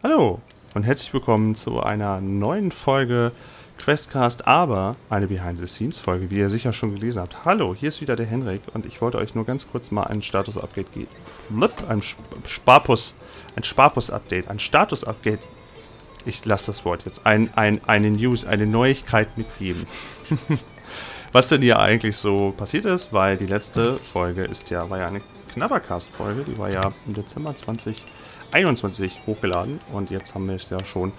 Hallo und herzlich willkommen zu einer neuen Folge Questcast, aber eine Behind-the-Scenes-Folge, wie ihr sicher schon gelesen habt. Hallo, hier ist wieder der Henrik und ich wollte euch nur ganz kurz mal ein Status-Update geben. Ein Sparpus, ein Sparpus-Update, ein Status-Update. Ich lasse das Wort jetzt. Ein, ein, eine News, eine Neuigkeit mitgeben. Was denn hier eigentlich so passiert ist, weil die letzte Folge ist ja, war ja eine Knabbercast-Folge, die war ja im Dezember 20 2021 hochgeladen und jetzt haben wir es ja schon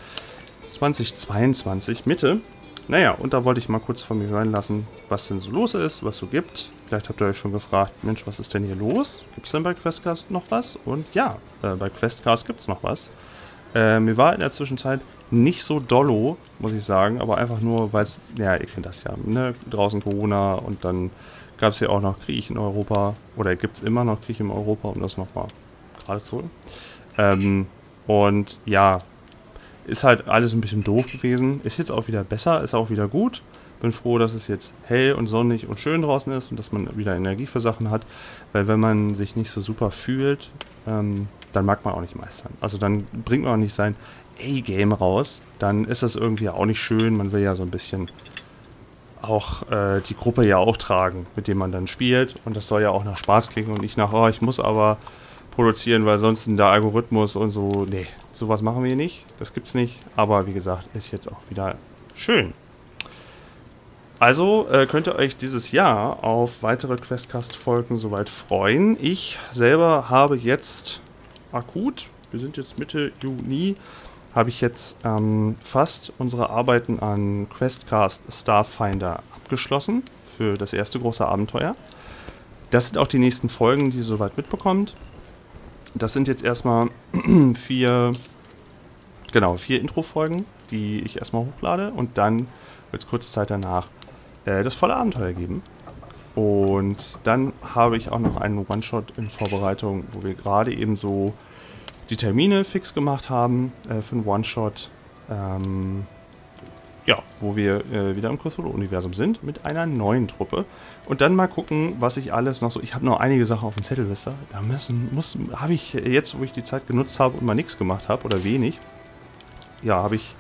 2022 Mitte. Naja, und da wollte ich mal kurz von mir hören lassen, was denn so los ist, was so gibt. Vielleicht habt ihr euch schon gefragt, Mensch, was ist denn hier los? Gibt es denn bei Questcast noch was? Und ja, äh, bei Questcast gibt es noch was. Äh, mir war in der Zwischenzeit nicht so dollo, muss ich sagen, aber einfach nur, weil es, ja, ihr kennt das ja, ne? draußen Corona und dann gab es ja auch noch Krieg in Europa, oder gibt es immer noch Krieg in Europa, um das nochmal gerade zu holen. Ähm, und ja, ist halt alles ein bisschen doof gewesen. Ist jetzt auch wieder besser, ist auch wieder gut. Bin froh, dass es jetzt hell und sonnig und schön draußen ist und dass man wieder Energie für Sachen hat. Weil wenn man sich nicht so super fühlt, ähm, dann mag man auch nicht meistern. Also dann bringt man auch nicht sein A-Game raus. Dann ist das irgendwie auch nicht schön. Man will ja so ein bisschen auch äh, die Gruppe ja auch tragen, mit dem man dann spielt. Und das soll ja auch nach Spaß klingen und nicht nach, oh, ich muss aber produzieren, weil sonst der Algorithmus und so, nee, sowas machen wir nicht. Das gibt's nicht. Aber wie gesagt, ist jetzt auch wieder schön. Also äh, könnt ihr euch dieses Jahr auf weitere Questcast-Folgen soweit freuen. Ich selber habe jetzt akut, wir sind jetzt Mitte Juni, habe ich jetzt ähm, fast unsere Arbeiten an Questcast Starfinder abgeschlossen für das erste große Abenteuer. Das sind auch die nächsten Folgen, die ihr soweit mitbekommt. Das sind jetzt erstmal vier, genau, vier Intro-Folgen, die ich erstmal hochlade und dann wird es kurze Zeit danach äh, das volle Abenteuer geben. Und dann habe ich auch noch einen One-Shot in Vorbereitung, wo wir gerade eben so die Termine fix gemacht haben äh, für einen One-Shot. Ähm, ja, wo wir äh, wieder im Cthulhu-Universum sind mit einer neuen Truppe. Und dann mal gucken, was ich alles noch so. Ich habe noch einige Sachen auf dem Zettel, wisst ihr? Da müssen, muss, habe ich jetzt, wo ich die Zeit genutzt habe und mal nichts gemacht habe oder wenig, ja, habe ich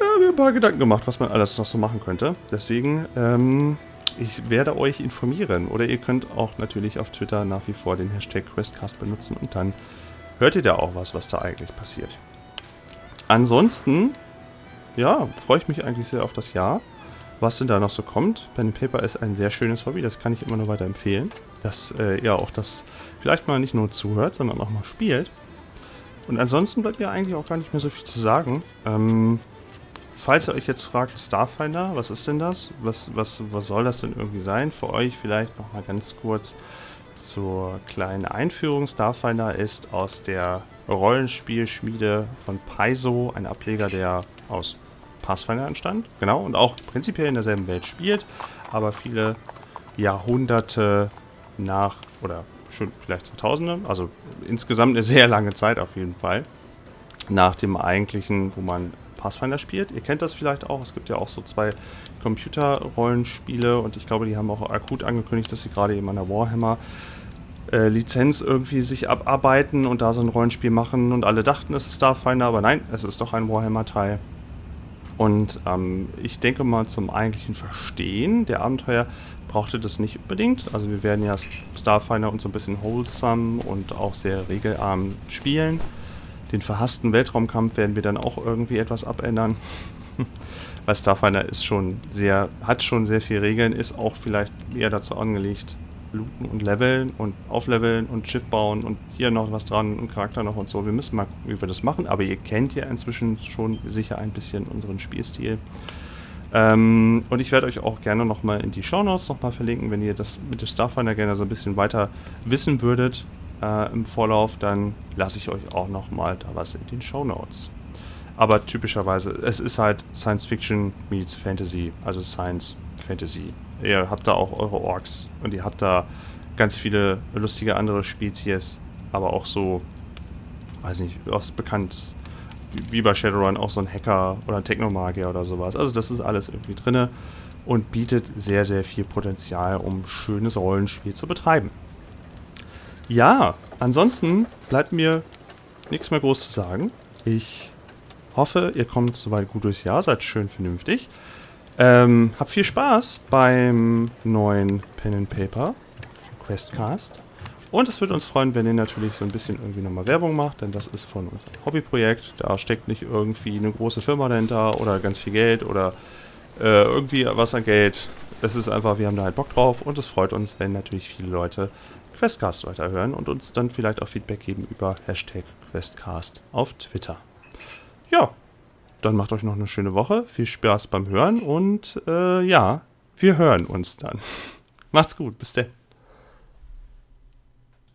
äh, mir ein paar Gedanken gemacht, was man alles noch so machen könnte. Deswegen, ähm, ich werde euch informieren. Oder ihr könnt auch natürlich auf Twitter nach wie vor den Hashtag Questcast benutzen und dann hört ihr da auch was, was da eigentlich passiert. Ansonsten ja, freue ich mich eigentlich sehr auf das Jahr. Was denn da noch so kommt. Pen Paper ist ein sehr schönes Hobby, das kann ich immer nur weiter empfehlen. Dass äh, ihr auch das vielleicht mal nicht nur zuhört, sondern auch mal spielt. Und ansonsten bleibt mir eigentlich auch gar nicht mehr so viel zu sagen. Ähm, falls ihr euch jetzt fragt, Starfinder, was ist denn das? Was, was, was soll das denn irgendwie sein? Für euch vielleicht nochmal ganz kurz zur kleinen Einführung. Starfinder ist aus der Rollenspielschmiede von Paizo, ein Ableger, der aus Pathfinder entstand. Genau, und auch prinzipiell in derselben Welt spielt, aber viele Jahrhunderte nach, oder schon vielleicht Jahrtausende, also insgesamt eine sehr lange Zeit auf jeden Fall, nach dem eigentlichen, wo man Pathfinder spielt. Ihr kennt das vielleicht auch, es gibt ja auch so zwei Computerrollenspiele und ich glaube, die haben auch akut angekündigt, dass sie gerade eben an der Warhammer äh, Lizenz irgendwie sich abarbeiten und da so ein Rollenspiel machen und alle dachten, es ist Starfinder, aber nein, es ist doch ein Warhammer-Teil. Und ähm, ich denke mal, zum eigentlichen Verstehen der Abenteuer brauchte das nicht unbedingt. Also wir werden ja Starfinder uns so ein bisschen wholesome und auch sehr regelarm spielen. Den verhassten Weltraumkampf werden wir dann auch irgendwie etwas abändern. Weil Starfinder ist schon sehr, hat schon sehr viele Regeln, ist auch vielleicht eher dazu angelegt, looten und leveln und aufleveln und Schiff bauen und hier noch was dran und Charakter noch und so. Wir müssen mal gucken, wie wir das machen, aber ihr kennt ja inzwischen schon sicher ein bisschen unseren Spielstil. Ähm, und ich werde euch auch gerne nochmal in die Shownotes nochmal verlinken, wenn ihr das mit dem Starfinder gerne so ein bisschen weiter wissen würdet äh, im Vorlauf, dann lasse ich euch auch nochmal da was in den Shownotes. Aber typischerweise, es ist halt Science Fiction meets Fantasy, also Science Fantasy ihr habt da auch eure Orks und ihr habt da ganz viele lustige andere Spezies, aber auch so, weiß nicht, was bekannt, wie bei Shadowrun auch so ein Hacker oder ein Technomagier oder sowas. Also das ist alles irgendwie drinne und bietet sehr, sehr viel Potenzial, um schönes Rollenspiel zu betreiben. Ja, ansonsten bleibt mir nichts mehr groß zu sagen. Ich hoffe, ihr kommt soweit gut durchs Jahr, seid schön vernünftig. Ähm, habt viel Spaß beim neuen Pen and Paper Questcast. Und es würde uns freuen, wenn ihr natürlich so ein bisschen irgendwie nochmal Werbung macht, denn das ist von uns ein Hobbyprojekt. Da steckt nicht irgendwie eine große Firma dahinter oder ganz viel Geld oder äh, irgendwie was an Geld. Es ist einfach, wir haben da halt Bock drauf und es freut uns, wenn natürlich viele Leute Questcast weiterhören und uns dann vielleicht auch Feedback geben über Hashtag Questcast auf Twitter. Ja, dann macht euch noch eine schöne Woche. Viel Spaß beim Hören und äh, ja, wir hören uns dann. Macht's gut, bis dann.